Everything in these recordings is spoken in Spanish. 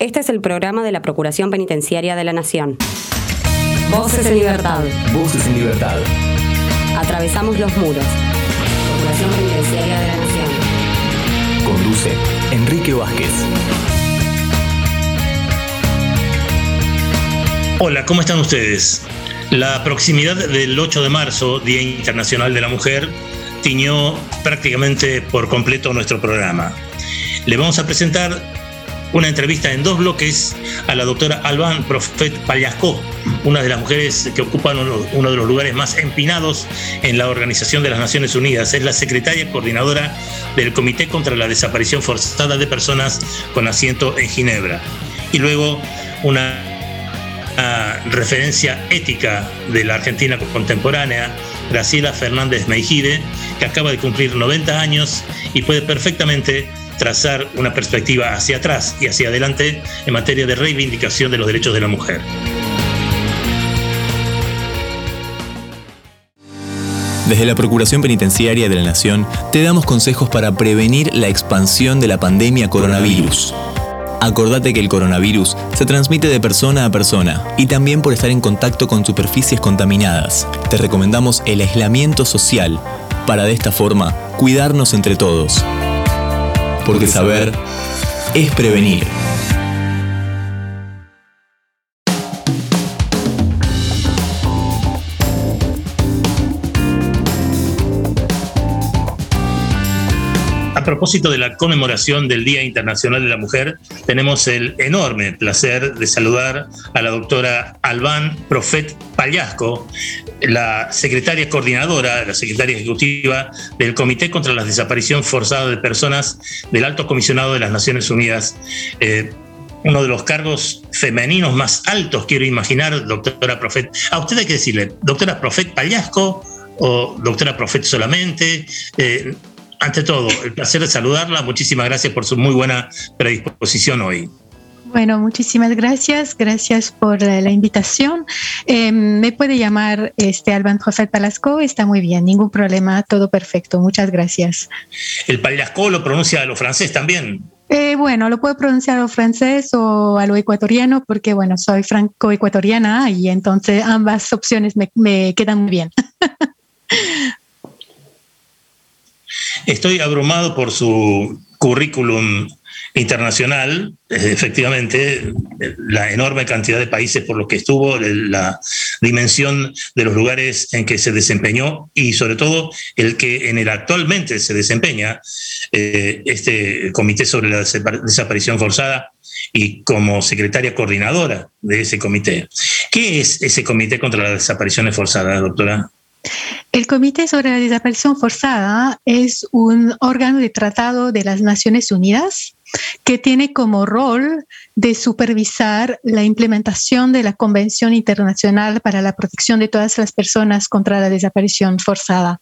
Este es el programa de la Procuración Penitenciaria de la Nación. Voces en libertad. Voces en libertad. Atravesamos los muros. Procuración Penitenciaria de la Nación. Conduce Enrique Vázquez. Hola, ¿cómo están ustedes? La proximidad del 8 de marzo, Día Internacional de la Mujer, tiñó prácticamente por completo nuestro programa. Le vamos a presentar una entrevista en dos bloques a la doctora Alban Profet Pallasco, una de las mujeres que ocupan uno, de los lugares más empinados en la Organización de las Naciones Unidas. Es la secretaria coordinadora del Comité contra la Desaparición Forzada de Personas con asiento en Ginebra. Y luego una referencia ética de la Argentina contemporánea, Graciela Fernández Meijide, que acaba de cumplir 90 años y puede perfectamente trazar una perspectiva hacia atrás y hacia adelante en materia de reivindicación de los derechos de la mujer. Desde la Procuración Penitenciaria de la Nación te damos consejos para prevenir la expansión de la pandemia coronavirus. Acordate que el coronavirus se transmite de persona a persona y también por estar en contacto con superficies contaminadas. Te recomendamos el aislamiento social para de esta forma cuidarnos entre todos. Porque saber es prevenir. Propósito de la conmemoración del Día Internacional de la Mujer, tenemos el enorme placer de saludar a la doctora Albán Profet Pallasco, la secretaria coordinadora, la secretaria ejecutiva del Comité contra la Desaparición Forzada de Personas del Alto Comisionado de las Naciones Unidas. Eh, uno de los cargos femeninos más altos, quiero imaginar, doctora Profet. A usted hay que decirle, doctora Profet Pallasco o doctora Profet solamente. Eh, ante todo, el placer de saludarla. Muchísimas gracias por su muy buena predisposición hoy. Bueno, muchísimas gracias. Gracias por la, invitación. Em, me puede llamar este Alban José Palasco. Está muy bien, ningún problema, todo perfecto. Muchas gracias. ¿El Palasco lo pronuncia a lo francés también? Eh, bueno, lo puedo pronunciar a lo francés o a lo ecuatoriano porque, bueno, soy franco-ecuatoriana y entonces ambas opciones me, me quedan muy bien. Estoy abrumado por su currículum internacional, efectivamente, la enorme cantidad de países por los que estuvo, la dimensión de los lugares en que se desempeñó y sobre todo el que en el actualmente se desempeña eh, este comité sobre la desaparición forzada y como secretaria coordinadora de ese comité. ¿Qué es ese comité contra las desapariciones forzadas, doctora? El Comité sobre la Desaparición Forzada es un órgano de tratado de las Naciones Unidas que tiene como rol de supervisar la implementación de la Convención Internacional para la Protección de todas las personas contra la desaparición forzada,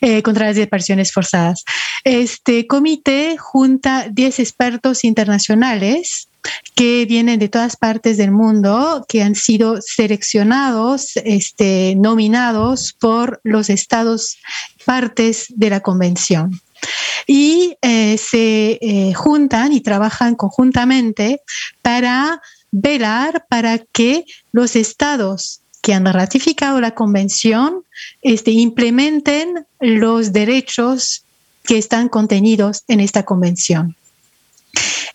eh, contra las desapariciones forzadas. Este comité junta 10 expertos internacionales que vienen de todas partes del mundo, que han sido seleccionados, este, nominados por los estados partes de la convención. Y eh, se eh, juntan y trabajan conjuntamente para velar para que los estados que han ratificado la convención este, implementen los derechos que están contenidos en esta convención.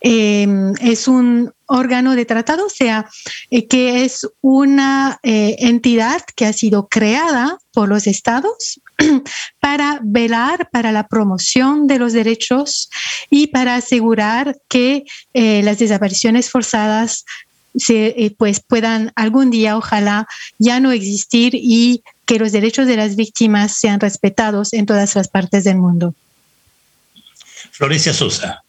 Em, es un órgano de tratado, o sea, eh, que es una eh, entidad que ha sido creada por los estados para velar para la promoción de los derechos y para asegurar que eh, las desapariciones forzadas se, pues puedan algún día, ojalá, ya no existir y que los derechos de las víctimas sean respetados en todas las partes del mundo. Florencia Sosa.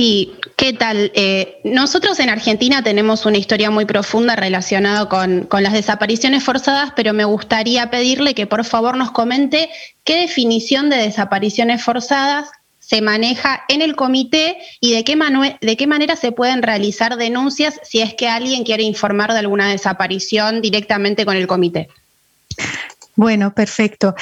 Sí, ¿qué tal? Eh, nosotros en Argentina tenemos una historia muy profunda relacionada con, las desapariciones forzadas, pero me gustaría pedirle que por favor nos comente qué definición de desapariciones forzadas se maneja en el comité y de qué, de qué manera se pueden realizar denuncias si es que alguien quiere informar de alguna desaparición directamente con el comité. Bueno, perfecto.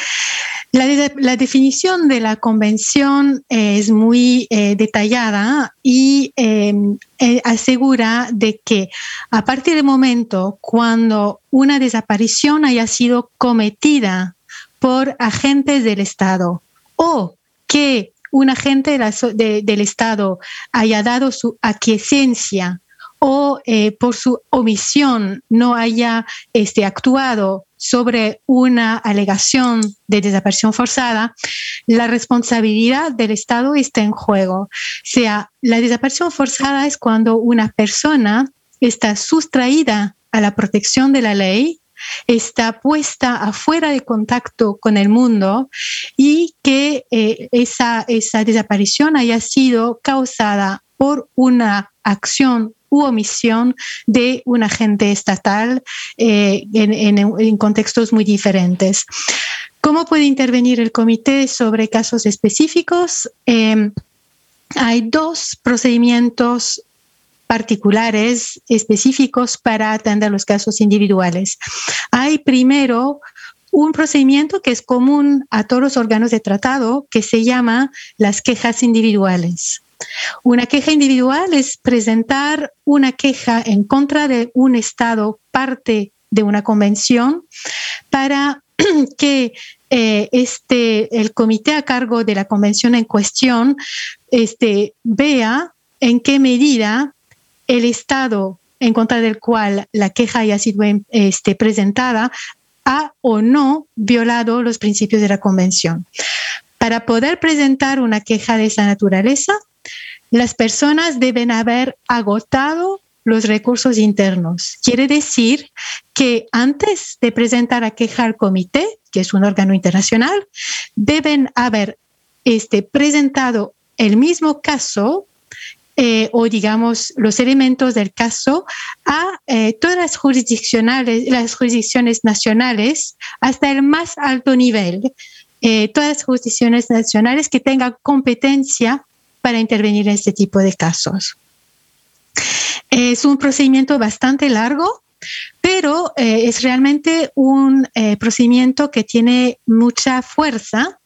La, definición de la convención es muy eh, detallada y em, eh, asegura de que a partir del momento cuando una desaparición haya sido cometida por agentes del Estado o que un agente del Estado haya dado su aquiescencia o eh, por su omisión no haya este, actuado sobre una alegación de desaparición forzada, la responsabilidad del Estado está en juego. O sea, la desaparición forzada es cuando una persona está sustraída a la protección de la ley, está puesta afuera de contacto con el mundo y que eh, esa, esa desaparición haya sido causada por una acción u omisión de un agente estatal eh, en, contextos muy diferentes. ¿Cómo puede intervenir el comité sobre casos específicos? Em, hay dos procedimientos particulares, específicos para atender los casos individuales. Hay primero un procedimiento que es común a todos los órganos de tratado que se llama las quejas individuales. Una queja individual es presentar una queja en contra de un Estado parte de una convención para que eh, este, el comité a cargo de la convención en cuestión este, vea en qué medida el Estado en contra del cual la queja haya sido este, presentada ha o no violado los principios de la convención. Para poder presentar una queja de esa naturaleza, las personas deben haber agotado los recursos internos. Quiere decir que antes de presentar a queja al comité, que es un órgano internacional, deben haber este, presentado el mismo caso eh, o digamos los elementos del caso a eh, todas las jurisdiccionales, las jurisdicciones nacionales hasta el más alto nivel, eh, todas las jurisdicciones nacionales que tengan competencia para intervenir en este tipo de casos. Es un procedimiento bastante largo, pero eh, es realmente un eh, procedimiento que tiene mucha fuerza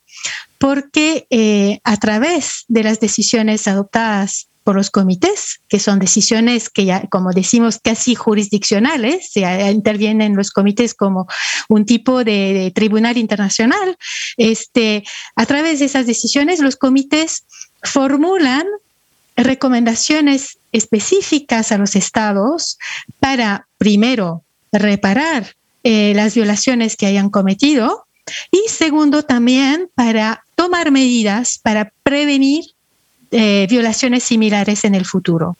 porque eh, a través de las decisiones adoptadas por los comités, que son decisiones que ya, como decimos, casi jurisdiccionales, se intervienen los comités como un tipo de, de, tribunal internacional. Este, a través de esas decisiones, los comités formulan recomendaciones específicas a los estados para, primero, reparar eh, las violaciones que hayan cometido y, segundo, también para tomar medidas para prevenir eh, violaciones similares en el futuro.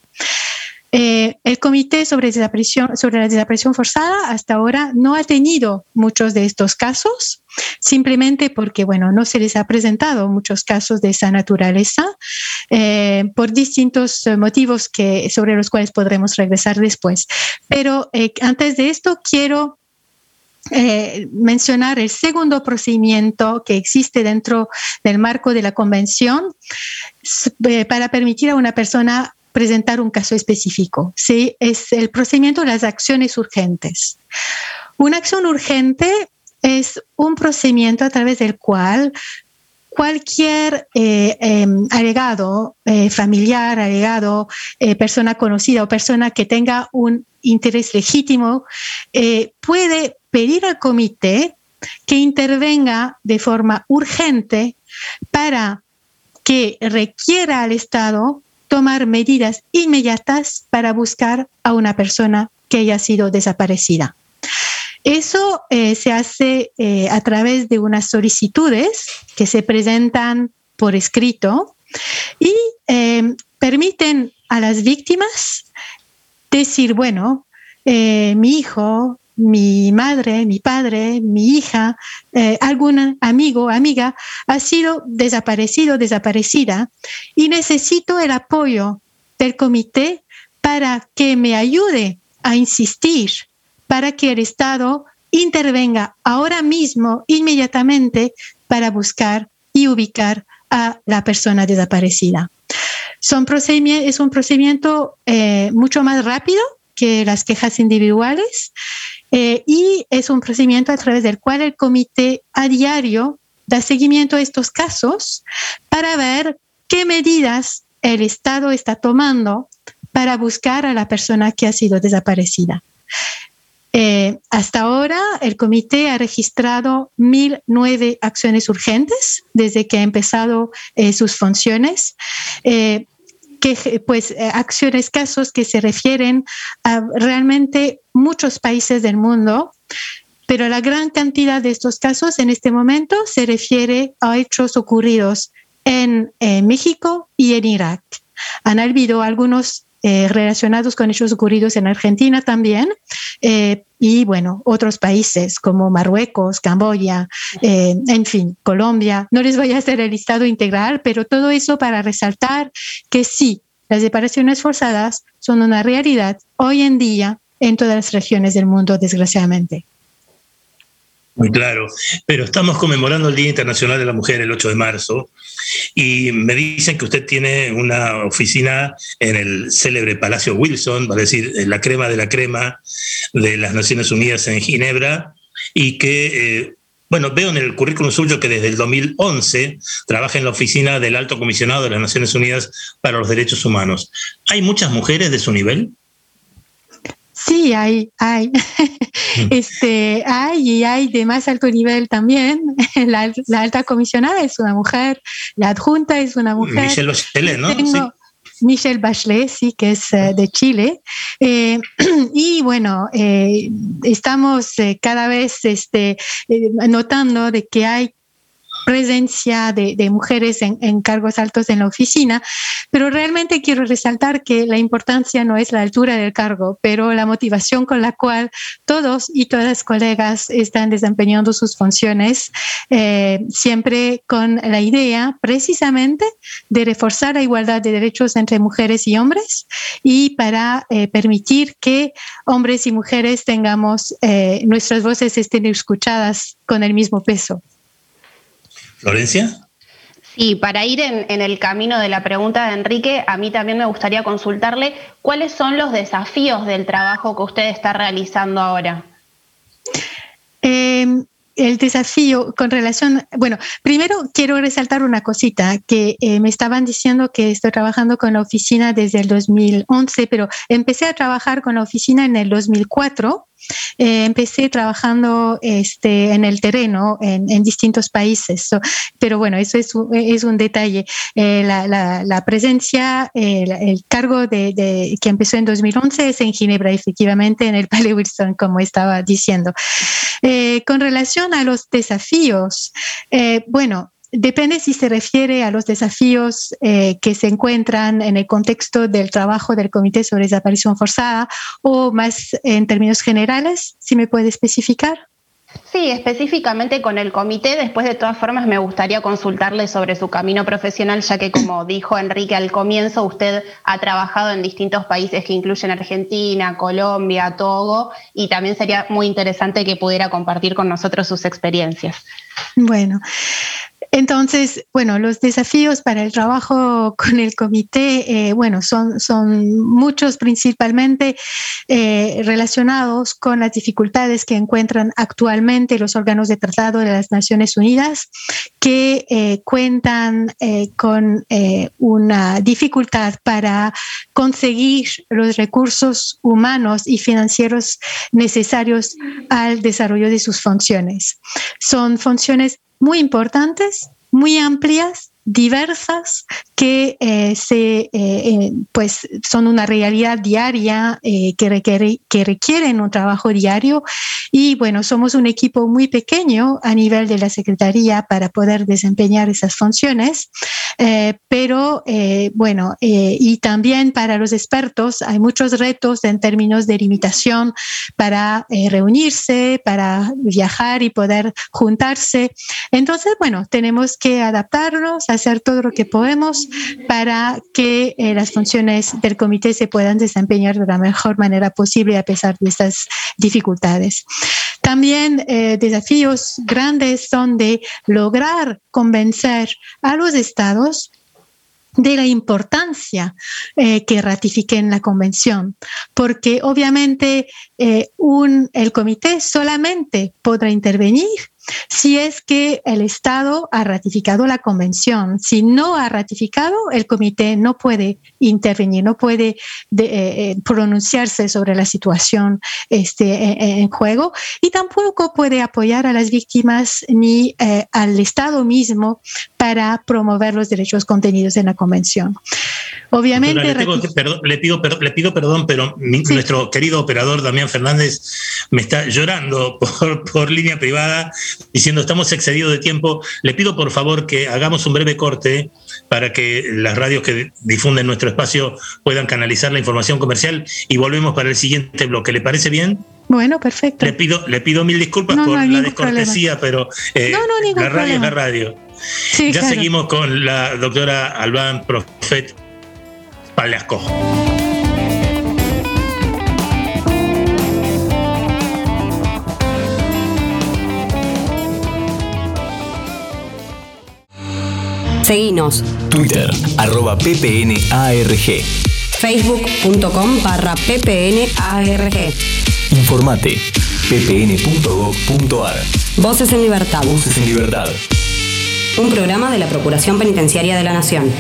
Eh, el Comité sobre, la desaparición forzada hasta ahora no ha tenido muchos de estos casos, simplemente porque, bueno, no se les ha presentado muchos casos de esa naturaleza eh, por distintos motivos que, sobre los cuales podremos regresar después. Pero eh, antes de esto, quiero mencionar el segundo procedimiento que existe dentro del marco de la convención para permitir a una persona presentar un caso específico. Sí, es el procedimiento de las acciones urgentes. Una acción urgente es un procedimiento a través del cual cualquier eh, em, alegado, eh, familiar, alegado, eh, persona conocida o persona que tenga un interés legítimo, puede pedir al comité que intervenga de forma urgente para que requiera al Estado tomar medidas inmediatas para buscar a una persona que haya sido desaparecida. Eso eh, se hace eh, a través de unas solicitudes que se presentan por escrito y eh, permiten a las víctimas decir, bueno, mi hijo mi madre, mi padre, mi hija, eh, algún amigo, amiga, ha sido desaparecido, desaparecida y necesito el apoyo del comité para que me ayude a insistir, para que el Estado intervenga ahora mismo, inmediatamente, para buscar y ubicar a la persona desaparecida. Es un procedimiento eh, mucho más rápido que las quejas individuales eh, y es un procedimiento a través del cual el comité a diario da seguimiento a estos casos para ver qué medidas el Estado está tomando para buscar a la persona que ha sido desaparecida. Eh, hasta ahora, el comité ha registrado 1.009 acciones urgentes desde que ha empezado eh, sus funciones. Que, pues, acciones, casos que se refieren a realmente muchos países del mundo, pero la gran cantidad de estos casos en este momento se refiere a hechos ocurridos en México y en Irak. Han habido algunos eh, relacionados con hechos ocurridos en Argentina también, eh, y bueno, otros países como Marruecos, Camboya, eh, en fin, Colombia. No les voy a hacer el listado integral, pero todo eso para resaltar que sí, las separaciones forzadas son una realidad hoy en día en todas las regiones del mundo, desgraciadamente. Muy claro, pero estamos conmemorando el Día Internacional de la Mujer el 8 de marzo y me dicen que usted tiene una oficina en el célebre Palacio Wilson, va a decir, la crema de la crema de las Naciones Unidas en Ginebra y que... Eh, bueno, veo en el currículum suyo que desde el 2011 trabaja en la oficina del Alto Comisionado de las Naciones Unidas para los Derechos Humanos. ¿Hay muchas mujeres de su nivel? Sí, hay, hay. Mm. Este, hay y hay de más alto nivel también. La, alta comisionada es una mujer, la adjunta es una mujer. Michelle Bachelet, ¿no? sí. Michelle Bachelet, sí, que es eh, de Chile. Eh, y bueno, eh, estamos cada vez este, notando de que hay presencia de, mujeres en, cargos altos en la oficina, pero realmente quiero resaltar que la importancia no es la altura del cargo, pero la motivación con la cual todos y todas las colegas están desempeñando sus funciones, eh, siempre con la idea precisamente de reforzar la igualdad de derechos entre mujeres y hombres y para eh, permitir que hombres y mujeres tengamos eh, nuestras voces estén escuchadas con el mismo peso. Florencia. Sí, para ir en, el camino de la pregunta de Enrique, a mí también me gustaría consultarle cuáles son los desafíos del trabajo que usted está realizando ahora. Em, el desafío con relación, bueno, primero quiero resaltar una cosita que eh, me estaban diciendo que estoy trabajando con la oficina desde el 2011, pero empecé a trabajar con la oficina en el 2004 eh, empecé trabajando este, en el terreno en, distintos países, pero bueno, eso es, es un detalle. Eh, la, presencia, el cargo de, que empezó en 2011 es en Ginebra, efectivamente, en el Palais Wilson, como estaba diciendo. Eh, con relación a los desafíos, bueno, Depende si se refiere a los desafíos eh, que se encuentran en el contexto del trabajo del Comité sobre Desaparición Forzada o más en términos generales, si me puede especificar. Sí, específicamente con el comité. Después, de todas formas, me gustaría consultarle sobre su camino profesional, ya que, como dijo Enrique al comienzo, usted ha trabajado en distintos países que incluyen Argentina, Colombia, Togo, y también sería muy interesante que pudiera compartir con nosotros sus experiencias. Bueno, entonces, bueno, los desafíos para el trabajo con el comité, eh, bueno, son, son muchos principalmente eh, relacionados con las dificultades que encuentran actualmente los órganos de tratado de las Naciones Unidas, que eh, cuentan con una dificultad para conseguir los recursos humanos y financieros necesarios al desarrollo de sus funciones. Son funciones muy importantes, muy amplias diversas que eh, se, eh, eh, pues son una realidad diaria que, requiere, que requieren un trabajo diario y bueno, somos un equipo muy pequeño a nivel de la Secretaría para poder desempeñar esas funciones, pero bueno, y también para los expertos hay muchos retos en términos de limitación para reunirse, para viajar y poder juntarse. Entonces, bueno, tenemos que adaptarnos hacer todo lo que podemos para que eh, las funciones del comité se puedan desempeñar de la mejor manera posible a pesar de estas dificultades. También eh, desafíos grandes son de lograr convencer a los estados de la importancia eh, que ratifiquen la convención, porque obviamente un, el comité solamente podrá intervenir si es que el Estado ha ratificado la convención. Si no ha ratificado, el comité no puede intervenir, no puede eh, eh, pronunciarse sobre la situación este, en, juego y tampoco puede apoyar a las víctimas ni eh, al Estado mismo para promover los derechos contenidos en la convención. Obviamente. le, pido, le pido perdón, pero nuestro querido operador Damián Fernández me está llorando por, por línea privada diciendo estamos excedidos de tiempo. Le pido por favor que hagamos un breve corte para que las radios que difunden nuestro espacio puedan canalizar la información comercial y volvemos para el siguiente bloque. ¿Le parece bien? Bueno, perfecto. Le pido, le pido mil disculpas por la descortesía, pero eh, la radio es la radio. ya seguimos con la doctora Albán Profet Palasco. Seguinos. Twitter, arroba ppnarg. Facebook.com barra ppnarg. Informate, ppn.gov.ar. Voces en Libertad. Voces en Libertad. Un programa de la Procuración Penitenciaria de la Nación.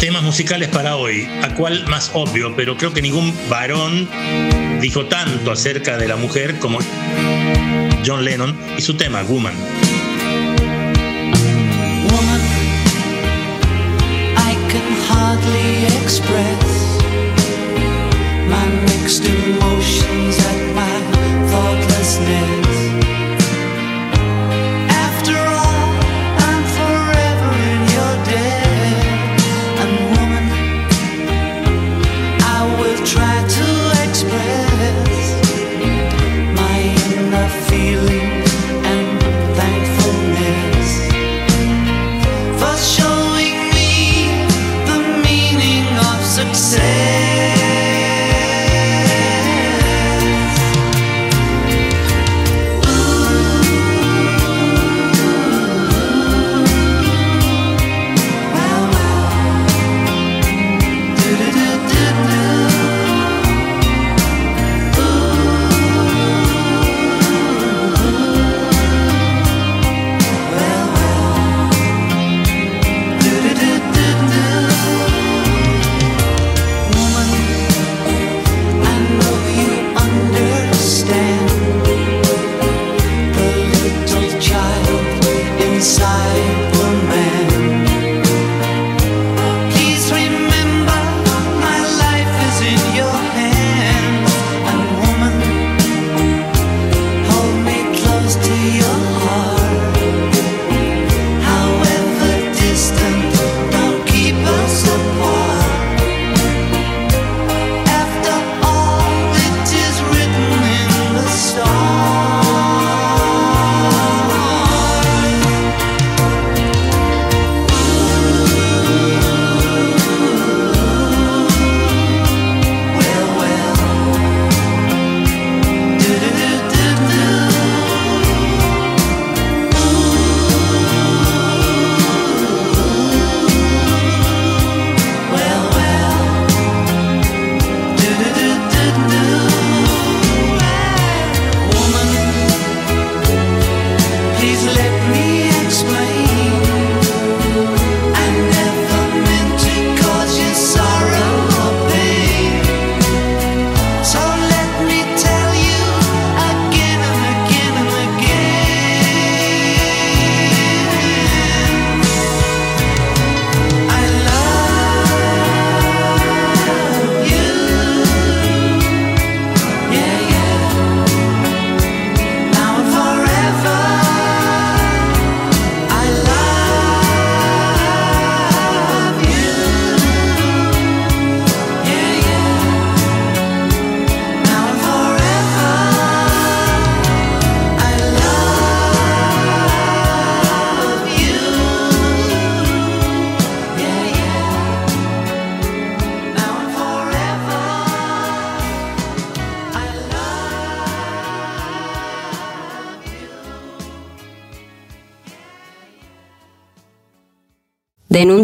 Temas musicales para hoy. ¿A cuál más obvio? Pero creo que ningún varón dijo tanto acerca de la mujer como John Lennon y su tema, Woman. Hardly express my mixed emotions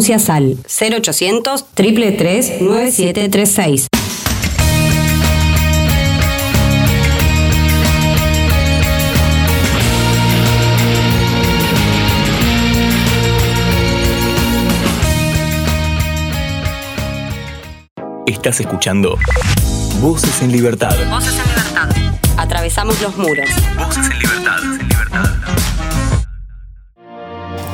Farmacia Sal. 0800 333 9736. Estás escuchando Voces en Libertad. Voces en Libertad. Atravesamos los muros. Voces en Libertad.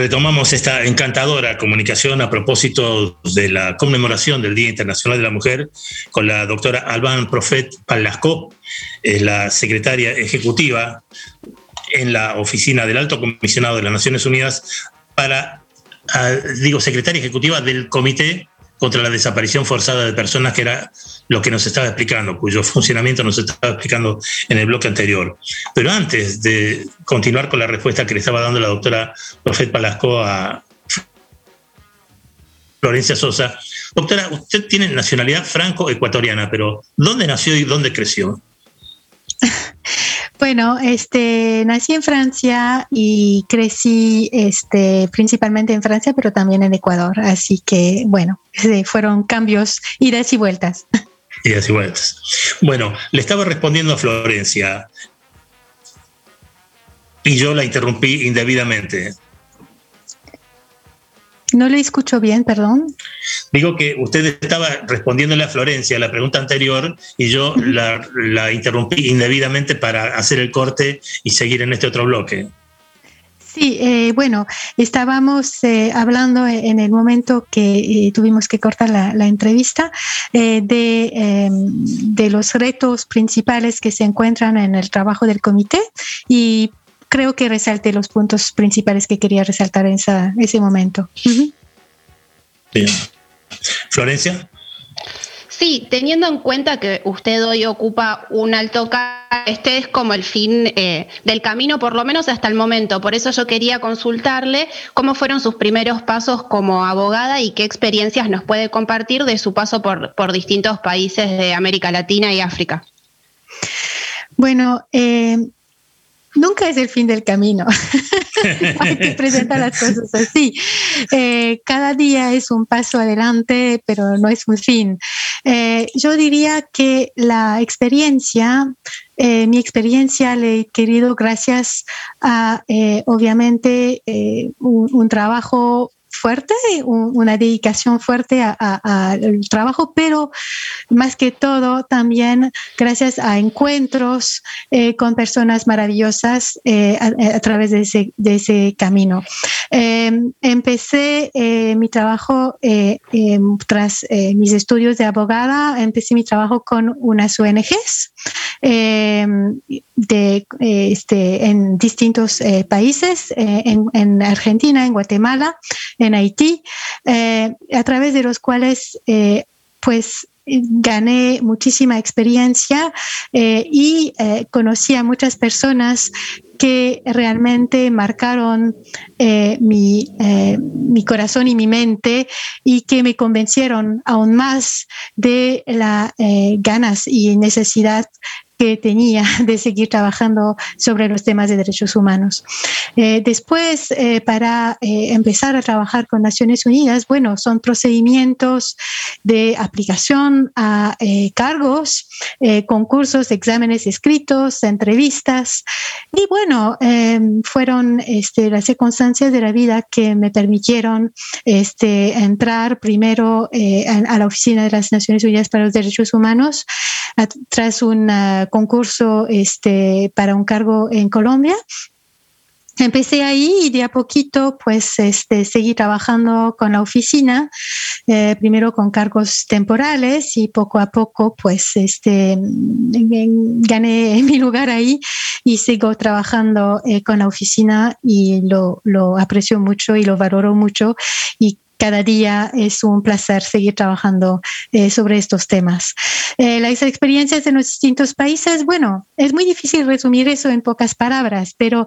Retomamos esta encantadora comunicación a propósito de la conmemoración del Día Internacional de la Mujer con la doctora Alban Profet Palasco, la secretaria ejecutiva en la oficina del Alto Comisionado de las Naciones Unidas para, ah, digo, secretaria ejecutiva del Comité contra la desaparición forzada de personas, que era lo que nos estaba explicando, cuyo funcionamiento nos estaba explicando en el bloque anterior. Pero antes de continuar con la respuesta que le estaba dando la doctora Profet Palasco a Florencia Sosa, doctora, usted tiene nacionalidad franco-ecuatoriana, pero ¿dónde nació y dónde creció? Bueno, este, nací en Francia y crecí este, principalmente en Francia, pero también en Ecuador. Así que, bueno, fueron cambios, idas y vueltas. Idas y vueltas. Bueno, le estaba respondiendo a Florencia y yo la interrumpí indebidamente. No le escucho bien, perdón. Digo que usted estaba respondiéndole a Florencia la pregunta anterior y yo la, interrumpí indebidamente para hacer el corte y seguir en este otro bloque. Sí, eh, bueno, estábamos eh, hablando en el momento que eh, tuvimos que cortar la, entrevista de, em, de, los retos principales que se encuentran en el trabajo del comité y creo que resalte los puntos principales que quería resaltar en ese momento. Bien. Florencia. Sí, teniendo en cuenta que usted hoy ocupa un alto cargo, este es como el fin eh, del camino, por lo menos hasta el momento. Por eso yo quería consultarle cómo fueron sus primeros pasos como abogada y qué experiencias nos puede compartir de su paso por, por distintos países de América Latina y África. Bueno, eh, nunca es el fin del camino. Hay que presentar las cosas así. Eh, cada día es un paso adelante, pero no es un fin. Eh, yo diría que la experiencia, eh, mi experiencia le he querido gracias a, obviamente, un, trabajo fuerte, una dedicación fuerte al trabajo, pero más que todo también gracias a encuentros eh, con personas maravillosas eh, a, través de ese, camino. Em, empecé eh, mi trabajo em, tras mis estudios de abogada, empecé mi trabajo con unas ONGs em, de, este, en distintos países, en Argentina, en Guatemala, en Haití, eh, a través de los cuales eh, pues gané muchísima experiencia eh, y conocí a muchas personas que realmente marcaron mi, mi, corazón y mi mente y que me convencieron aún más de las ganas y necesidad que tenía de seguir trabajando sobre los temas de derechos humanos. Eh, después, eh, para eh, empezar a trabajar con Naciones Unidas, bueno, son procedimientos de aplicación a cargos, concursos, exámenes escritos, entrevistas, y bueno, fueron este, las circunstancias de la vida que me permitieron este, entrar primero a, a la Oficina de las Naciones Unidas para los Derechos Humanos tras una concurso este, para un cargo en Colombia. Empecé ahí y de a poquito pues este, seguí trabajando con la oficina, eh, primero con cargos temporales y poco a poco pues este, gané mi lugar ahí y sigo trabajando eh, con la oficina y lo, lo aprecio mucho y lo valoro mucho y cada día es un placer seguir trabajando eh, sobre estos temas. Eh, las experiencias en los distintos países, bueno, es muy difícil resumir eso en pocas palabras, pero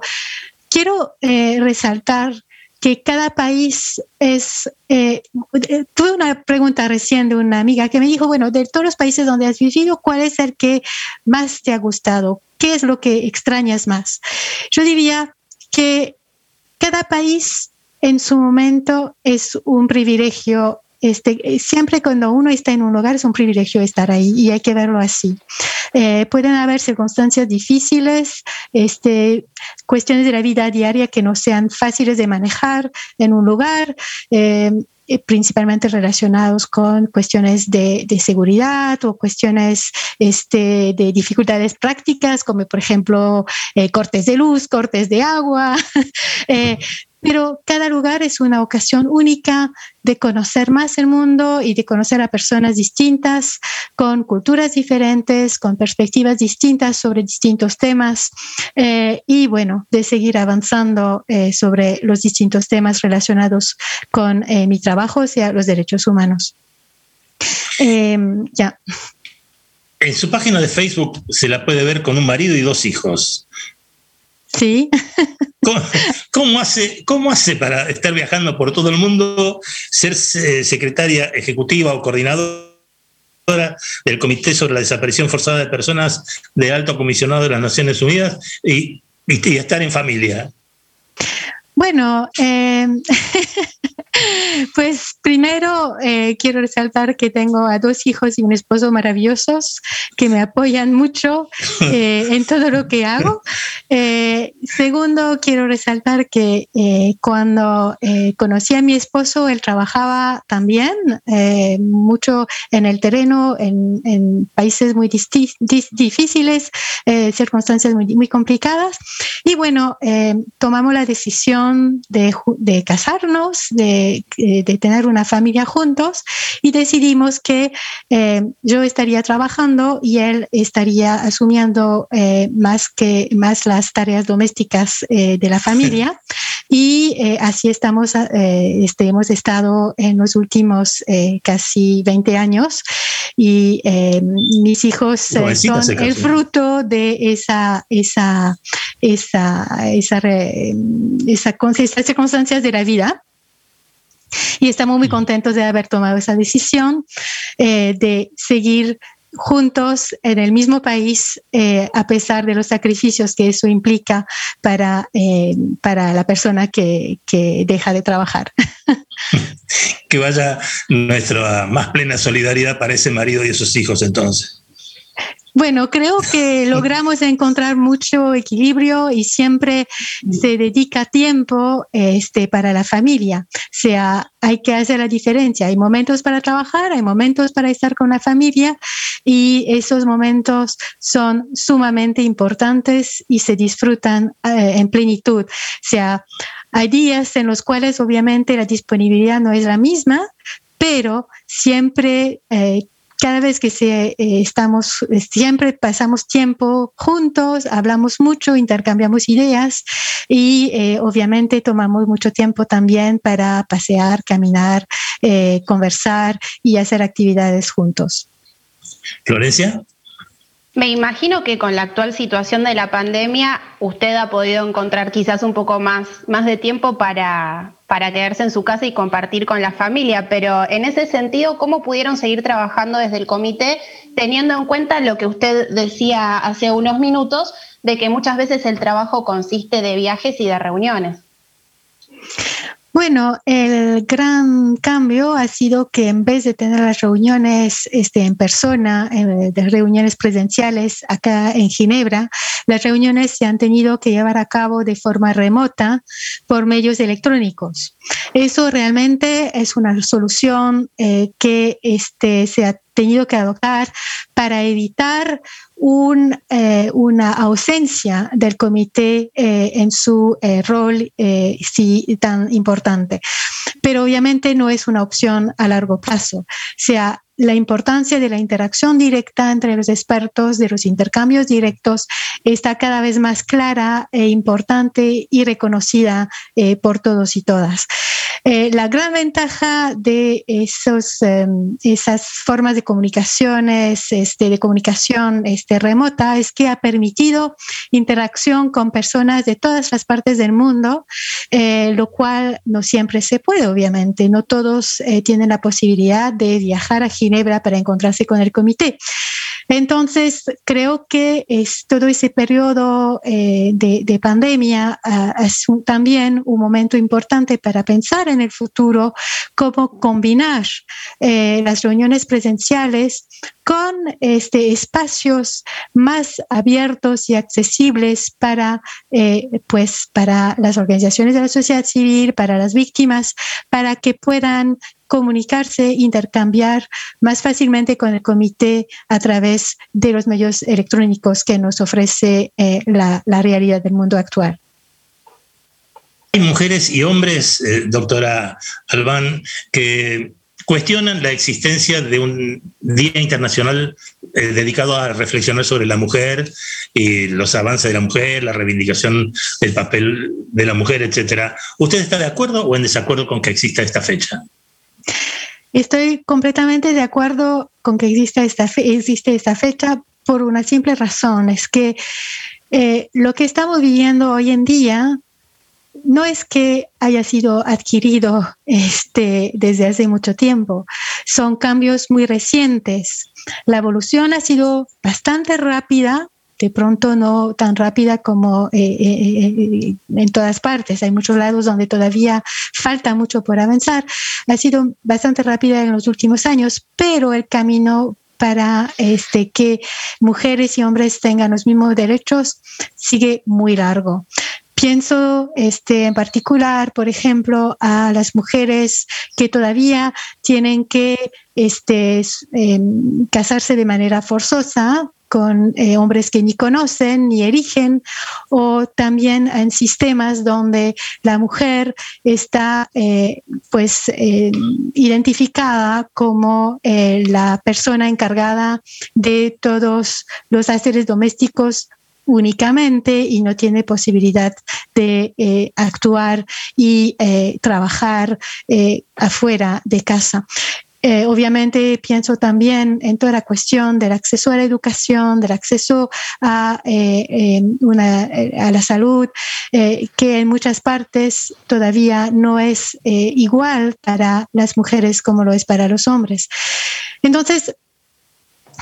quiero resaltar que cada país es... tuve una pregunta recién de una amiga que me dijo, bueno, de todos los países donde has vivido, ¿cuál es el que más te ha gustado? ¿Qué es lo que extrañas más? Yo diría que cada país en su momento es un privilegio. Este, siempre cuando uno está en un lugar es un privilegio estar ahí y hay que verlo así. Eh, pueden haber circunstancias difíciles, este, cuestiones de la vida diaria que no sean fáciles de manejar en un lugar. Eh, principalmente relacionados con cuestiones de, seguridad o cuestiones este, de dificultades prácticas, como por ejemplo eh, cortes de luz, cortes de agua. Eh, pero cada lugar es una ocasión única de conocer más el mundo y de conocer a personas distintas, con culturas diferentes, con perspectivas distintas sobre distintos temas eh, y bueno, de seguir avanzando eh, sobre los distintos temas relacionados con eh, mi trabajo, o sea, los derechos humanos. ya. En su página de Facebook se la puede ver con un marido y dos hijos. Sí. ¿Cómo, hace, ¿Cómo hace para estar viajando por todo el mundo, ser eh, secretaria ejecutiva o coordinadora del Comité sobre la Desaparición Forzada de Personas de Alto Comisionado de las Naciones Unidas y, estar en familia? Bueno, eh, Pues primero eh, quiero resaltar que tengo a dos hijos y un esposo maravillosos que me apoyan mucho eh, en todo lo que hago. Eh, segundo, quiero resaltar que cuando conocí a mi esposo, él trabajaba también mucho en el terreno, en, países muy difíciles, circunstancias muy, muy, complicadas. Y bueno, tomamos la decisión de, de casarnos, de de, tener una familia juntos y decidimos que eh, yo estaría trabajando y él estaría asumiendo eh, más que más las tareas domésticas eh, de la familia. Y así estamos este, hemos estado en los últimos casi 20 años. Y mis hijos son el fruto de esa esa esa esa, esa, esas circunstancias de la vida y estamos muy contentos de haber tomado esa decisión eh, de seguir juntos en el mismo país, eh, a pesar de los sacrificios que eso implica para, eh, para la persona que, que deja de trabajar. que vaya nuestra más plena solidaridad para ese marido y esos hijos entonces. Bueno, creo que logramos encontrar mucho equilibrio y siempre se dedica tiempo este, para la familia. O sea, hay que hacer la diferencia. Hay momentos para trabajar, hay momentos para estar con la familia y esos momentos son sumamente importantes y se disfrutan eh, en plenitud. O sea, hay días en los cuales obviamente la disponibilidad no es la misma, pero siempre eh, cada vez que se, eh, estamos, eh, siempre pasamos tiempo juntos, hablamos mucho, intercambiamos ideas y eh, obviamente tomamos mucho tiempo también para pasear, caminar, conversar y hacer actividades juntos. Florencia. Me imagino que con la actual situación de la pandemia usted ha podido encontrar quizás un poco más, más de tiempo para, para quedarse en su casa y compartir con la familia, pero en ese sentido, ¿cómo pudieron seguir trabajando desde el comité teniendo en cuenta lo que usted decía hace unos minutos, de que muchas veces el trabajo consiste de viajes y de reuniones? Bueno, el gran cambio ha sido que en vez de tener las reuniones este, en persona, eh, de reuniones presenciales acá en Ginebra, las reuniones se han tenido que llevar a cabo de forma remota por medios electrónicos. Eso realmente es una solución eh, que este, se ha tenido que adoptar para evitar eh, una ausencia del comité eh, en su eh, rol tan importante. Pero obviamente no es una opción a largo plazo. O sea, la importancia de la interacción directa entre los expertos, de los intercambios directos, está cada vez más clara e importante y reconocida por todos y todas. La gran ventaja de esos, em, esas formas de comunicaciones, este, de comunicación este, es que ha permitido interacción con personas de todas las partes del mundo, eh, lo cual no siempre se puede, obviamente. No todos tienen la posibilidad de viajar a Ginebra para encontrarse con el comité. Entonces, creo que todo ese periodo eh, de, pandemia ah, es también un momento importante para pensar en el futuro cómo combinar eh, las reuniones presenciales con este, espacios más abiertos y accesibles para, eh, pues, para las organizaciones de la sociedad civil, para las víctimas, para que puedan comunicarse, intercambiar más fácilmente con el comité a través de los medios electrónicos que nos ofrece eh, la, realidad del mundo actual. Hay mujeres y hombres, eh, doctora Albán, que cuestionan la existencia de un Día Internacional eh, dedicado a reflexionar sobre la mujer y los avances de la mujer, la reivindicación del papel de la mujer, etc. ¿Usted está de acuerdo o en desacuerdo con que exista esta fecha? Estoy completamente de acuerdo con que exista esta, existe esta fecha por una simple razón, es que eh, lo que estamos viviendo hoy en día no es que haya sido adquirido este, desde hace mucho tiempo, son cambios muy recientes. La evolución ha sido bastante rápida, de pronto no tan rápida como eh, eh, eh, en todas partes. Hay muchos lados donde todavía falta mucho por avanzar. Ha sido bastante rápida en los últimos años, pero el camino para este, que mujeres y hombres tengan los mismos derechos sigue muy largo. Pienso este, en particular, por ejemplo, a las mujeres que todavía tienen que este, em, casarse de manera forzosa con eh, hombres que ni conocen ni erigen, o también en sistemas donde la mujer está eh, pues eh, identificada como la persona encargada de todos los haceres domésticos únicamente y no tiene posibilidad de actuar y trabajar afuera de casa. Eh, obviamente pienso también en toda la cuestión del acceso a la educación, del acceso a, eh, a la salud, eh, que en muchas partes todavía no es igual para las mujeres como lo es para los hombres. Entonces,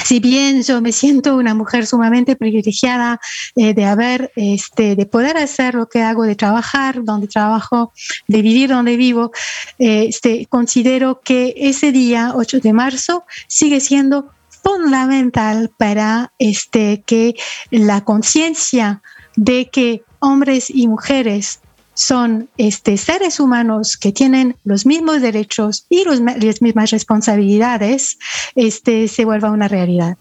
si bien yo me siento una mujer sumamente privilegiada eh, de haber, este, de poder hacer lo que hago, de trabajar donde trabajo, de vivir donde vivo, eh, este, considero que ese día, 8 de marzo, sigue siendo fundamental para este, que la conciencia de que hombres y mujeres son este, seres humanos que tienen los mismos derechos y las mismas responsabilidades, este, se vuelva una realidad.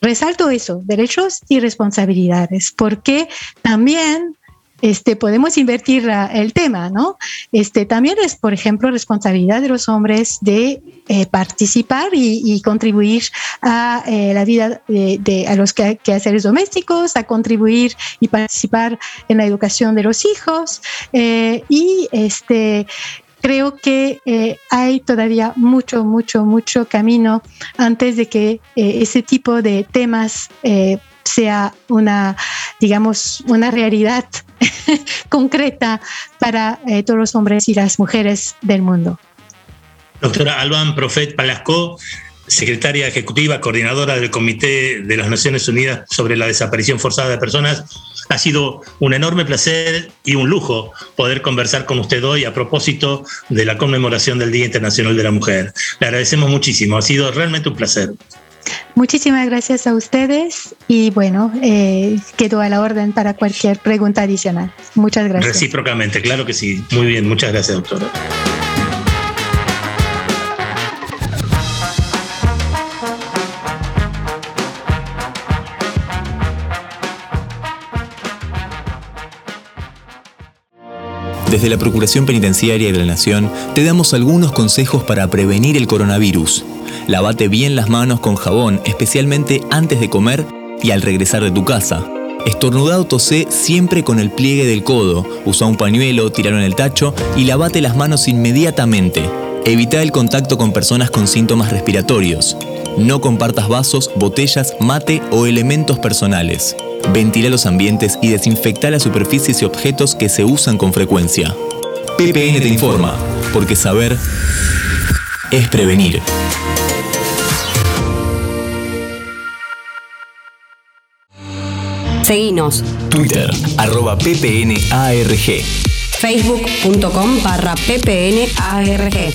Resalto eso, derechos y responsabilidades, porque también este, podemos invertir el tema, ¿no? Este, también es, por ejemplo, responsabilidad de los hombres de eh, participar y, contribuir a eh, la vida de, a los quehaceres domésticos, a contribuir y participar en la educación de los hijos eh, y este creo que hay todavía mucho, mucho, mucho camino antes de que ese tipo de temas sea una, digamos, una realidad concreta para eh, todos los hombres y las mujeres del mundo. Doctora Alban Profet Palasco, secretaria ejecutiva, coordinadora del Comité de las Naciones Unidas sobre la Desaparición Forzada de Personas, ha sido un enorme placer y un lujo poder conversar con usted hoy a propósito de la conmemoración del Día Internacional de la Mujer. Le agradecemos muchísimo, ha sido realmente un placer. Muchísimas gracias a ustedes y bueno, eh, quedo a la orden para cualquier pregunta adicional. Muchas gracias. Recíprocamente, claro que sí. Muy bien, muchas gracias, doctora. Desde la Procuración Penitenciaria de la Nación te damos algunos consejos para prevenir el coronavirus. Lavate bien las manos con jabón, especialmente antes de comer y al regresar de tu casa. Estornudado tosé siempre con el pliegue del codo. Usa un pañuelo, tiralo en el tacho y lavate las manos inmediatamente. Evita el contacto con personas con síntomas respiratorios. No compartas vasos, botellas, mate o elementos personales. Ventila los ambientes y desinfecta las superficies y objetos que se usan con frecuencia. PPN te informa, porque saber es prevenir. Seguinos. Twitter, arroba ppnarg. Facebook.com barra ppnarg.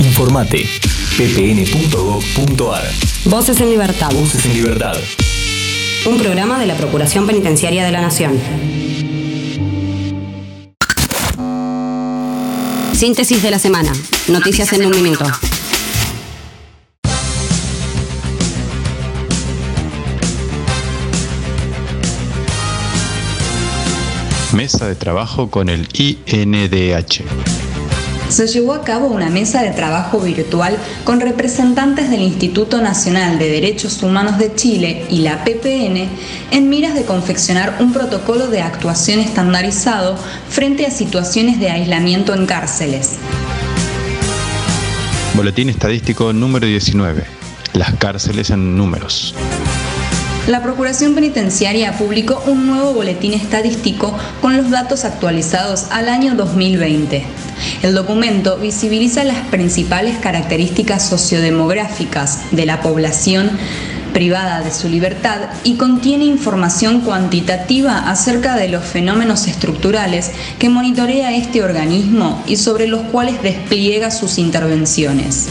Informate, ppn.gov.ar. Voces en Libertad. Voces en Libertad. Un programa de la Procuración Penitenciaria de la Nación. Síntesis de la semana. Noticias en un minuto. Mesa de trabajo con el INDH. Se llevó a cabo una mesa de trabajo virtual con representantes del Instituto Nacional de Derechos Humanos de Chile y la PPN en miras de confeccionar un protocolo de actuación estandarizado frente a situaciones de aislamiento en cárceles. Boletín estadístico número 19. Las cárceles en números la Procuración Penitenciaria publicó un nuevo boletín estadístico con los datos actualizados al año 2020. El documento visibiliza las principales características sociodemográficas de la población privada de su libertad y contiene información cuantitativa acerca de los fenómenos estructurales que monitorea este organismo y sobre los cuales despliega sus intervenciones.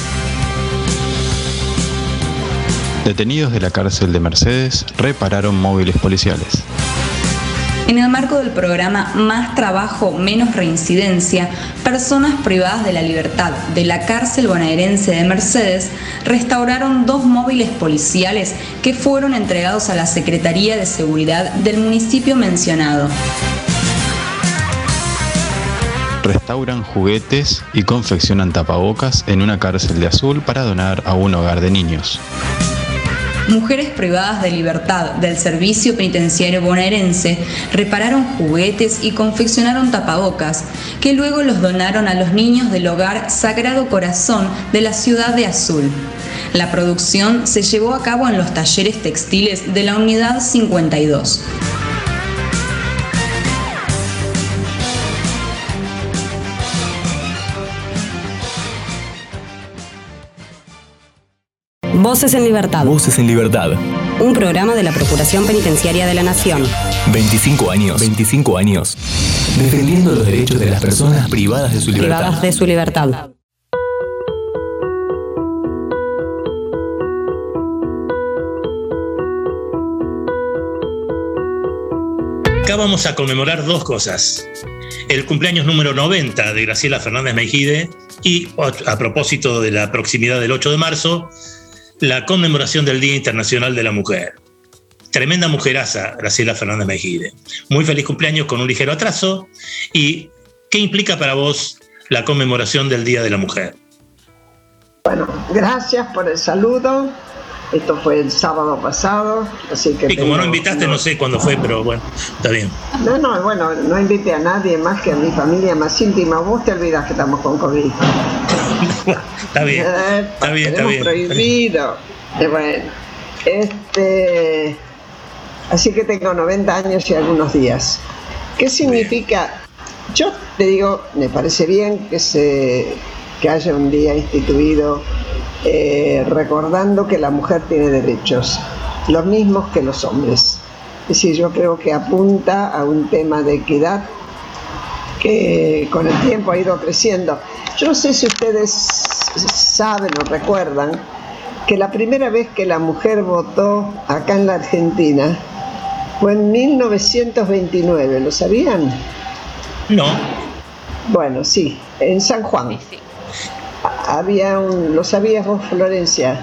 Detenidos de la cárcel de Mercedes repararon móviles policiales. En el marco del programa Más Trabajo, Menos Reincidencia, personas privadas de la libertad de la cárcel bonaerense de Mercedes restauraron dos móviles policiales que fueron entregados a la Secretaría de Seguridad del municipio mencionado. Restauran juguetes y confeccionan tapabocas en una cárcel de azul para donar a un hogar de niños mujeres privadas de libertad del Servicio Penitenciario Bonaerense repararon juguetes y confeccionaron tapabocas, que luego los donaron a los niños del hogar Sagrado Corazón de la ciudad de Azul. La producción se llevó a cabo en los talleres textiles de la Unidad 52. Voces en Libertad. Voces en Libertad. Un programa de la Procuración Penitenciaria de la Nación. 25 años. 25 años. Defendiendo los derechos de las personas privadas de su libertad. Privadas de su libertad. Acá vamos a conmemorar dos cosas. El cumpleaños número 90 de Graciela Fernández Mejide y a propósito de la proximidad del 8 de marzo, la conmemoración del Día Internacional de la Mujer. Tremenda mujeraza, Graciela Fernández Mejide. Muy feliz cumpleaños con un ligero atraso. ¿Y qué implica para vos la conmemoración del Día de la Mujer? Bueno, gracias por el saludo. Esto fue el sábado pasado, así que... Y como no invitaste, no sé cuándo fue, pero bueno, está bien. No, no, bueno, no invité a nadie más que a mi familia más íntima. Vos te olvidas que estamos con COVID. está bien, eh, está bien, está bien. prohibido. Eh, bueno, este... Así que tengo 90 años y algunos días. ¿Qué significa? Yo te digo, me parece bien que se que haya un día instituido eh, recordando que la mujer tiene derechos, los mismos que los hombres. Es decir, yo creo que apunta a un tema de equidad que con el tiempo ha ido creciendo. Yo no sé si ustedes saben o recuerdan que la primera vez que la mujer votó acá en la Argentina fue en 1929, ¿lo sabían? No. Bueno, sí, en San Juan había un, ¿lo sabías vos, Florencia?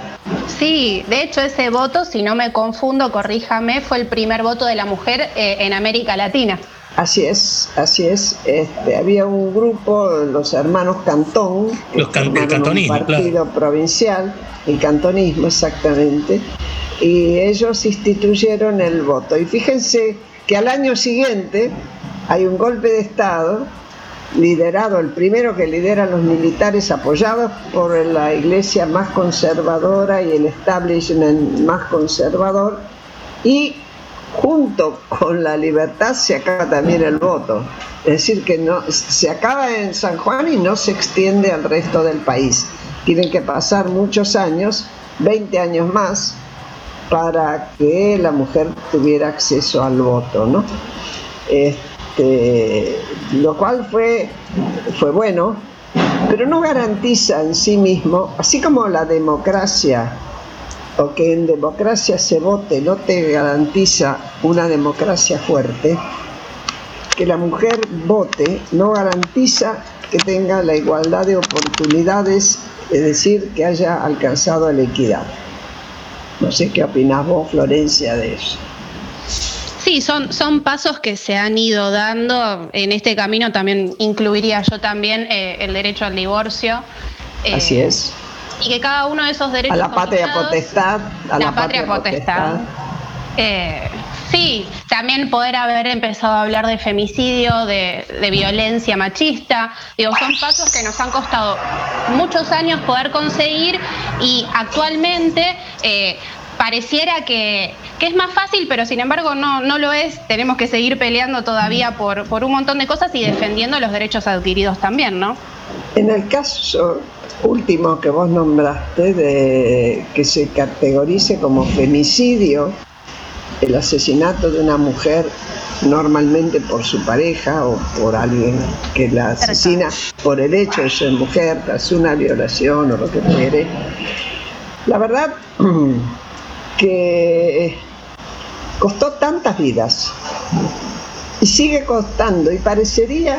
Sí, de hecho ese voto, si no me confundo, corríjame, fue el primer voto de la mujer eh, en América Latina. Así es, así es. Este, había un grupo, los hermanos Cantón, los el cantonismo, un partido provincial, el cantonismo exactamente, y ellos instituyeron el voto. Y fíjense que al año siguiente hay un golpe de Estado liderado, el primero que lideran los militares apoyados por la iglesia más conservadora y el establishment más conservador, y junto con la libertad se acaba también el voto. Es decir, que no, se acaba en San Juan y no se extiende al resto del país. Tienen que pasar muchos años, 20 años más, para que la mujer tuviera acceso al voto, ¿no? Este, lo cual fue, fue bueno, pero no garantiza en sí mismo, así como la democracia o que en democracia se vote no te garantiza una democracia fuerte, que la mujer vote no garantiza que tenga la igualdad de oportunidades, es decir, que haya alcanzado la equidad. No sé qué opinás vos, Florencia, de eso. Sí, son, son pasos que se han ido dando. En este camino también incluiría yo también eh, el derecho al divorcio. Así eh, es y que cada uno de esos derechos. A la patria potestad. A la, patria, potestad. Eh, sí, también poder haber empezado a hablar de femicidio, de, violencia machista. Digo, son pasos que nos han costado muchos años poder conseguir y actualmente. Eh, pareciera que, es más fácil, pero sin embargo no, no lo es. Tenemos que seguir peleando todavía por, por un montón de cosas y defendiendo los derechos adquiridos también, ¿no? En el caso último que vos nombraste, de que se categorice como femicidio el asesinato de una mujer normalmente por su pareja o por alguien que la asesina por el hecho de ser mujer, tras una violación o lo que fuere. La verdad que costó tantas vidas y sigue costando y parecería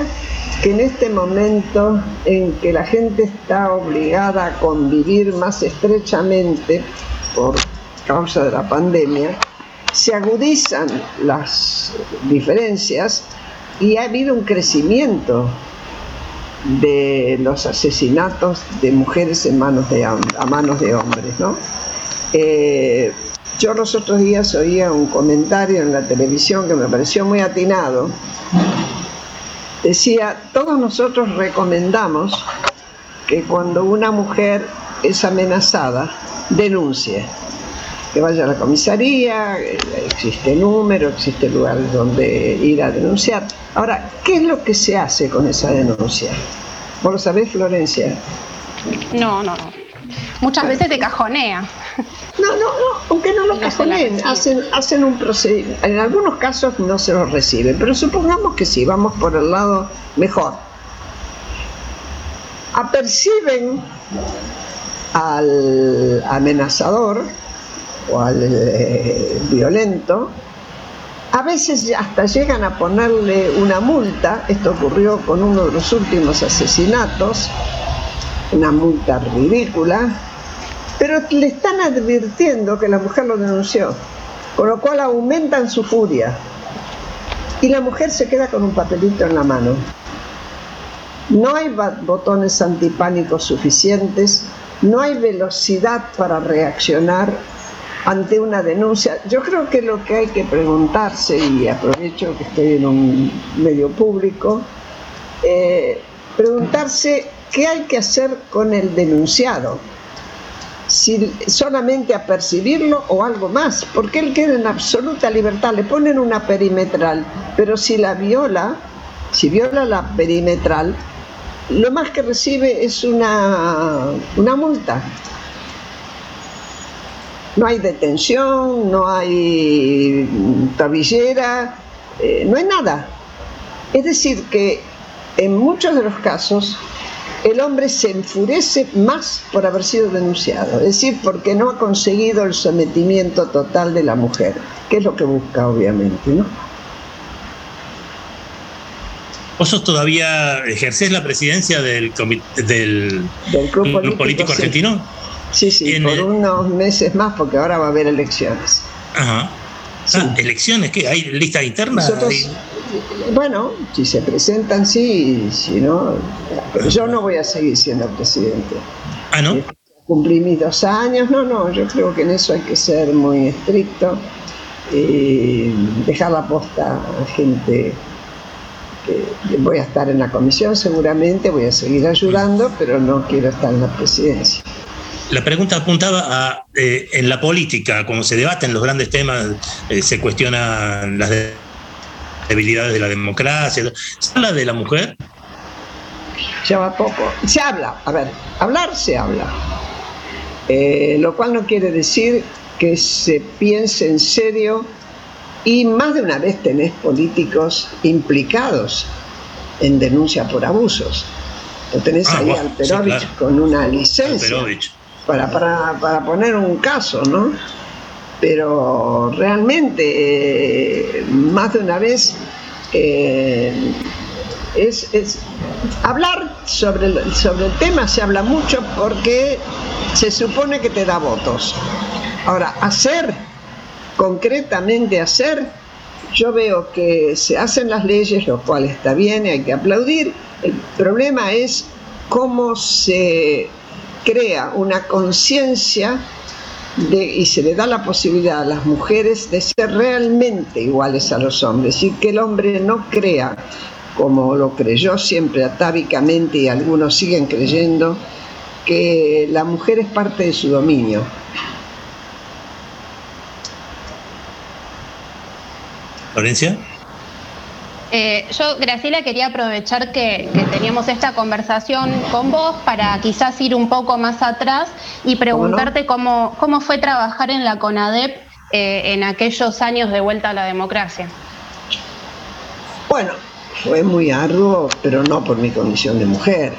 que en este momento en que la gente está obligada a convivir más estrechamente por causa de la pandemia, se agudizan las diferencias y ha habido un crecimiento de los asesinatos de mujeres en manos de, a manos de hombres. ¿no? Eh, yo los otros días oía un comentario en la televisión que me pareció muy atinado, decía, todos nosotros recomendamos que cuando una mujer es amenazada, denuncie, que vaya a la comisaría, existe número, existe lugar donde ir a denunciar. Ahora, ¿qué es lo que se hace con esa denuncia? ¿Vos lo sabés, Florencia? No, no, no. Muchas veces te cajonea. No, no, no, aunque no lo cajoneen, hacen, hacen un procedimiento. En algunos casos no se lo reciben, pero supongamos que sí, vamos por el lado mejor. Aperciben al amenazador o al eh, violento, a veces hasta llegan a ponerle una multa, esto ocurrió con uno de los últimos asesinatos, una multa ridícula, pero le están advirtiendo que la mujer lo denunció, con lo cual aumentan su furia. Y la mujer se queda con un papelito en la mano. No hay botones antipánicos suficientes, no hay velocidad para reaccionar ante una denuncia. Yo creo que lo que hay que preguntarse, y aprovecho que estoy en un medio público, eh, preguntarse qué hay que hacer con el denunciado si solamente a percibirlo o algo más, porque él queda en absoluta libertad, le ponen una perimetral, pero si la viola, si viola la perimetral, lo más que recibe es una, una multa. No hay detención, no hay tabillera, eh, no hay nada. Es decir, que en muchos de los casos el hombre se enfurece más por haber sido denunciado, es decir, porque no ha conseguido el sometimiento total de la mujer, que es lo que busca, obviamente, ¿no? ¿Vos sos todavía ejercés la presidencia del, del, Club Político, Argentino? Sí, sí, por unos meses más, porque ahora va a haber elecciones. Ajá. Ah, ¿Elecciones? ¿Qué? ¿Hay lista interna? Bueno, si se presentan, sí, si no, pero yo no voy a seguir siendo presidente. Ah, ¿no? Cumplí mis dos años, no, no, yo creo que en eso hay que ser muy estricto y dejar la posta a gente que voy a estar en la comisión seguramente, voy a seguir ayudando, pero no quiero estar en la presidencia. La pregunta apuntaba a, eh, en la política, cuando se debaten los grandes temas, eh, se cuestionan las debilidades de la democracia. ¿Se habla de la mujer? Ya va poco. Se habla, a ver, hablar se habla. Eh, lo cual no quiere decir que se piense en serio y más de una vez tenés políticos implicados en denuncia por abusos. Lo tenés ah, ahí al Perovich con una licencia para, para, para, poner un caso, ¿no? Pero realmente, eh, más de una vez, eh, es, hablar sobre el, sobre el tema se habla mucho porque se supone que te da votos. Ahora, hacer concretamente hacer, yo veo que se hacen las leyes, lo cual está bien hay que aplaudir. El problema es cómo se crea una conciencia y se le da la posibilidad a las mujeres de ser realmente iguales a los hombres y que el hombre no crea, como lo creyó siempre atávicamente y algunos siguen creyendo, que la mujer es parte de su dominio. Florencia. Eh, yo, Graciela, quería aprovechar que, teníamos esta conversación con vos para quizás ir un poco más atrás y preguntarte cómo, cómo fue trabajar en la CONADEP eh, en aquellos años de vuelta a la democracia. Bueno, fue muy arduo, pero no por mi condición de mujer.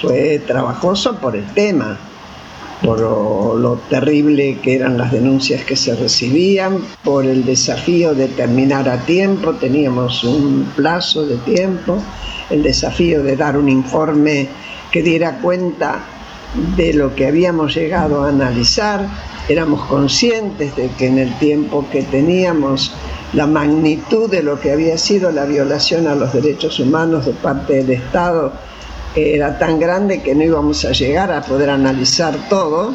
Fue trabajoso por el tema por lo, terrible que eran las denuncias que se recibían, por el desafío de terminar a tiempo, teníamos un plazo de tiempo, el desafío de dar un informe que diera cuenta de lo que habíamos llegado a analizar, éramos conscientes de que en el tiempo que teníamos la magnitud de lo que había sido la violación a los derechos humanos de parte del Estado era tan grande que no íbamos a llegar a poder analizar todo,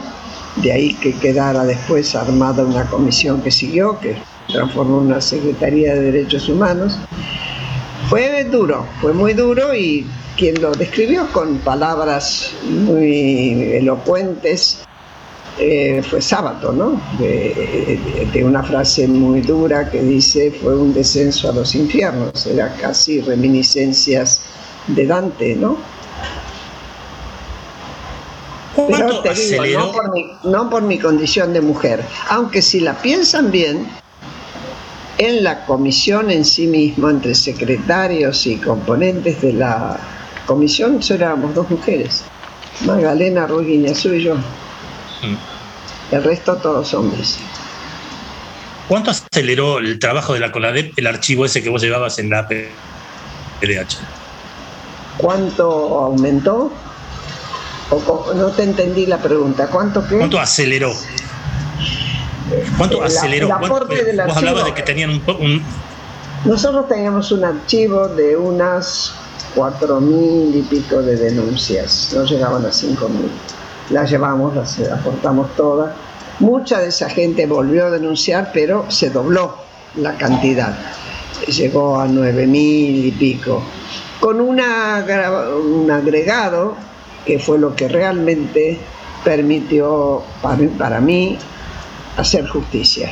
de ahí que quedara después armada una comisión que siguió, que transformó una Secretaría de Derechos Humanos. Fue duro, fue muy duro y quien lo describió con palabras muy elocuentes eh, fue Sábato, ¿no? De, de, una frase muy dura que dice fue un descenso a los infiernos, era casi reminiscencias de Dante, ¿no? Pero te digo, no por, mi, no por mi condición de mujer, aunque si la piensan bien, en la comisión en sí mismo, entre secretarios y componentes de la comisión, éramos dos mujeres, Magdalena Ruiz Guiñazú y yo. Mm. El resto todos hombres. ¿Cuánto aceleró el trabajo de la COLADEP el archivo ese que vos llevabas en la PDH? ¿Cuánto aumentó? No te entendí la pregunta. ¿Cuánto qué? ¿Cuánto aceleró? ¿Cuánto aceleró? El aporte del vos hablabas de que tenían un, Nosotros teníamos un archivo de unas cuatro mil y pico de denuncias, no llegaban a cinco mil. Las llevamos, las aportamos todas. Mucha de esa gente volvió a denunciar, pero se dobló la cantidad. Llegó a nueve mil y pico. Con una, un agregado que fue lo que realmente permitió para, mí hacer justicia.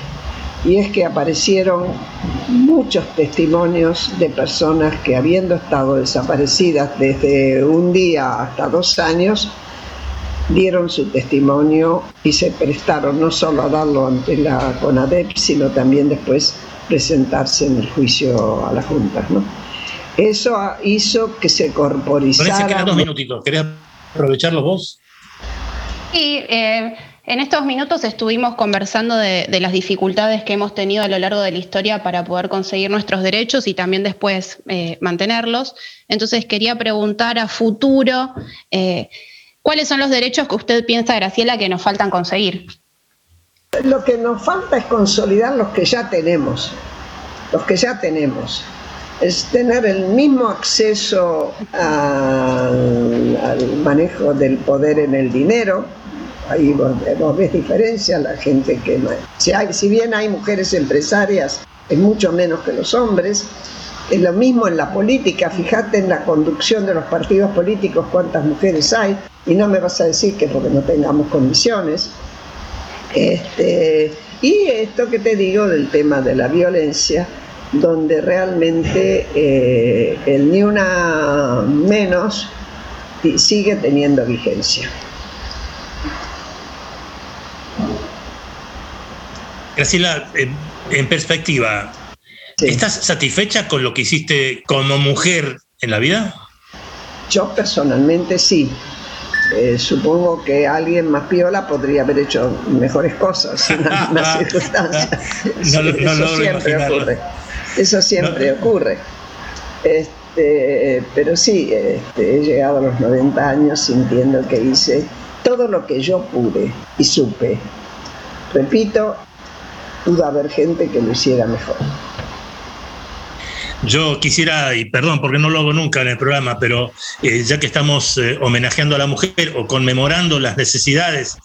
Y es que aparecieron muchos testimonios de personas que habiendo estado desaparecidas desde un día hasta dos años, dieron su testimonio y se prestaron no solo a darlo ante la CONADEP, sino también después presentarse en el juicio a la Junta. ¿no? Eso hizo que se corporizara... dos minutitos aprovecharlos vos. Sí, eh, en estos minutos estuvimos conversando de, las dificultades que hemos tenido a lo largo de la historia para poder conseguir nuestros derechos y también después eh, mantenerlos. Entonces quería preguntar a futuro, eh, ¿cuáles son los derechos que usted piensa, Graciela, que nos faltan conseguir? Lo que nos falta es consolidar los que ya tenemos, los que ya tenemos. Es tener el mismo acceso al, manejo del poder en el dinero. Ahí vos, ves diferencia, la gente que... Si, hay, si bien hay mujeres empresarias, es mucho menos que los hombres. Es lo mismo en la política, fíjate en la conducción de los partidos políticos cuántas mujeres hay, y no me vas a decir que porque no tengamos condiciones. Este, y esto que te digo del tema de la violencia, donde realmente eh, el ni una menos sigue teniendo vigencia. Graciela, en perspectiva, ¿estás satisfecha con lo que hiciste como mujer en la vida? Yo personalmente sí. Eh, supongo que alguien más piola podría haber hecho mejores cosas en algunas circunstancias. eso siempre ocurre. Eso siempre ocurre. Este, pero sí, este, he llegado a los 90 años sintiendo que hice todo lo que yo pude y supe. Repito, pudo haber gente que lo hiciera mejor. Yo quisiera, y perdón porque no lo hago nunca en el programa, pero eh, ya que estamos eh, homenajeando a la mujer o conmemorando las necesidades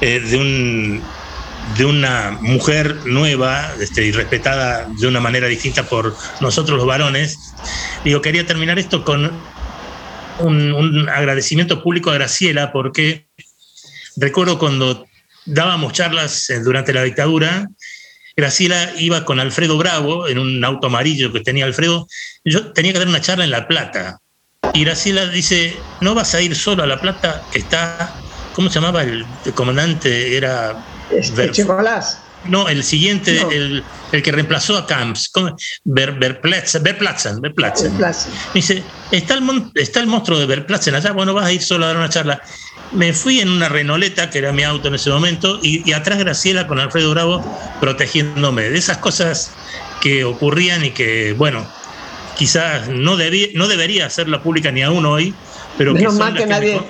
eh, de, un, de una mujer nueva este, y respetada de una manera distinta por nosotros los varones, digo, quería terminar esto con un, un agradecimiento público a Graciela porque recuerdo cuando dábamos charlas durante la dictadura, Graciela iba con Alfredo Bravo en un auto amarillo que tenía Alfredo. Yo tenía que dar una charla en La Plata. Y Graciela dice, ¿no vas a ir solo a La Plata? Que está, ¿cómo se llamaba el, comandante? Era... Este, no, el siguiente, El, que reemplazó a Camps, Verplatzen. Verplatzen, Dice, ¿está el, está el monstruo de Verplatzen allá, bueno, vas a ir solo a dar una charla. Me fui en una Renoleta, que era mi auto en ese momento, y, atrás Graciela con Alfredo Bravo protegiéndome de esas cosas que ocurrían y que, bueno, quizás no, no debería hacerla pública ni aún hoy, pero Menos mal que, nadie...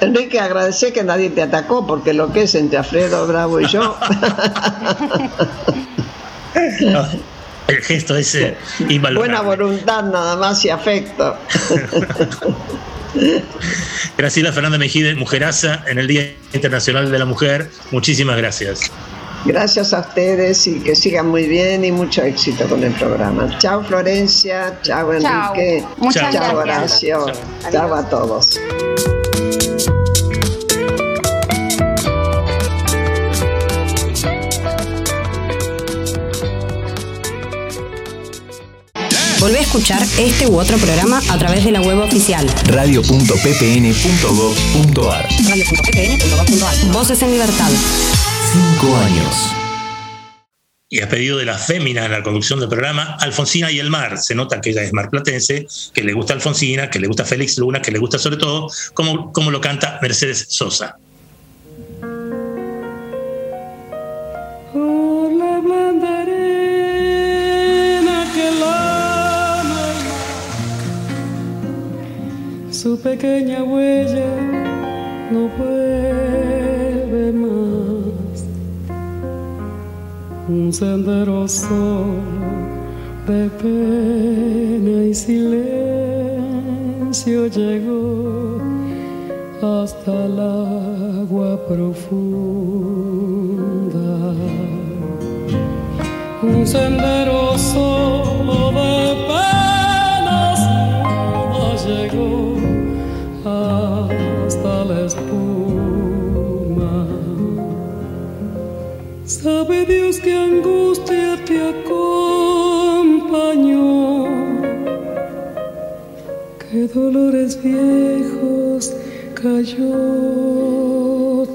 Enrique, agradecer que nadie te atacó, porque lo que es entre Alfredo Bravo y yo. el gesto ese invaluable. Buena voluntad nada más y afecto. Graciela Fernández Mejide, mujeraza en el Día Internacional de la Mujer. Muchísimas gracias. Gracias a ustedes y que sigan muy bien y mucho éxito con el programa. Chao Florencia, chao Enrique, chao Horacio, chao a todos. Volvé a escuchar este u otro programa a través de la web oficial radio.ppn.gov.ar. Radio.ppn.gov.ar. Voces en libertad. Cinco años. Y a pedido de la fémina en la conducción del programa, Alfonsina y el mar. Se nota que ella es marplatense, que le gusta Alfonsina, que le gusta Félix Luna, que le gusta sobre todo como, como lo canta Mercedes Sosa. Su pequeña huella no vuelve más. Un sendero solo de pena y silencio llegó hasta el agua profunda. Un sendero solo Sabe Dios que angustia te acompañó, que dolores viejos cayó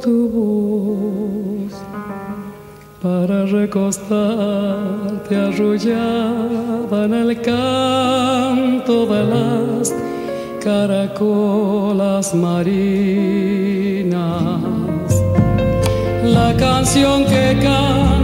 tu voz para recostarte arrullada en el canto de las caracolas marinas. La canción que canta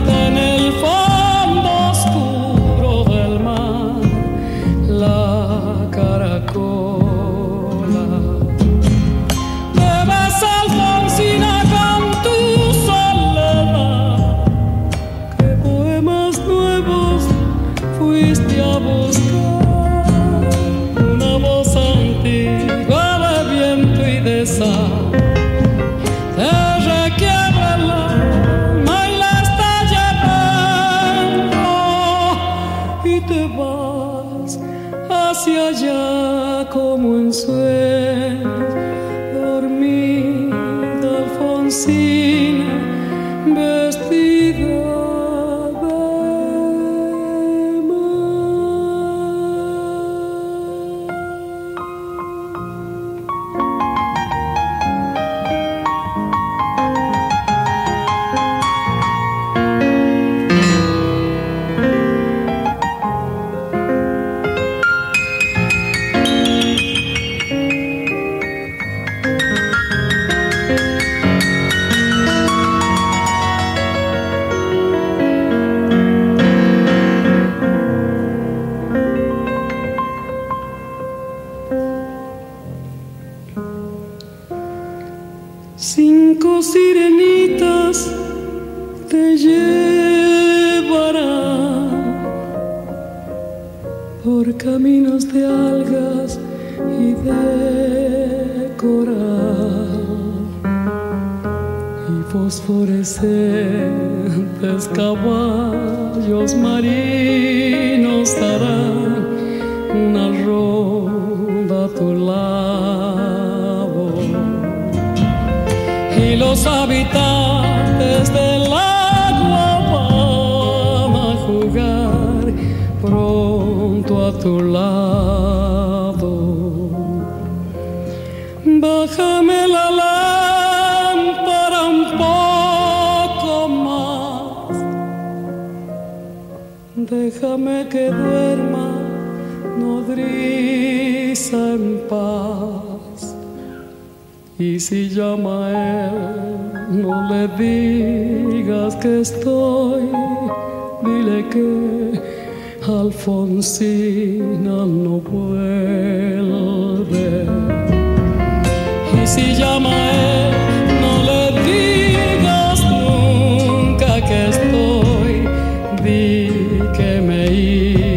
que me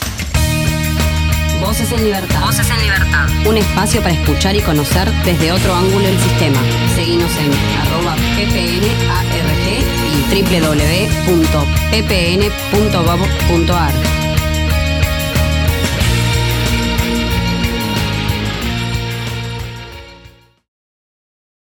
Voces en Libertad. Voces en Libertad. Un espacio para escuchar y conocer desde otro ángulo el sistema. Seguimos en arroba ppnart y www.ppn.gov.ar.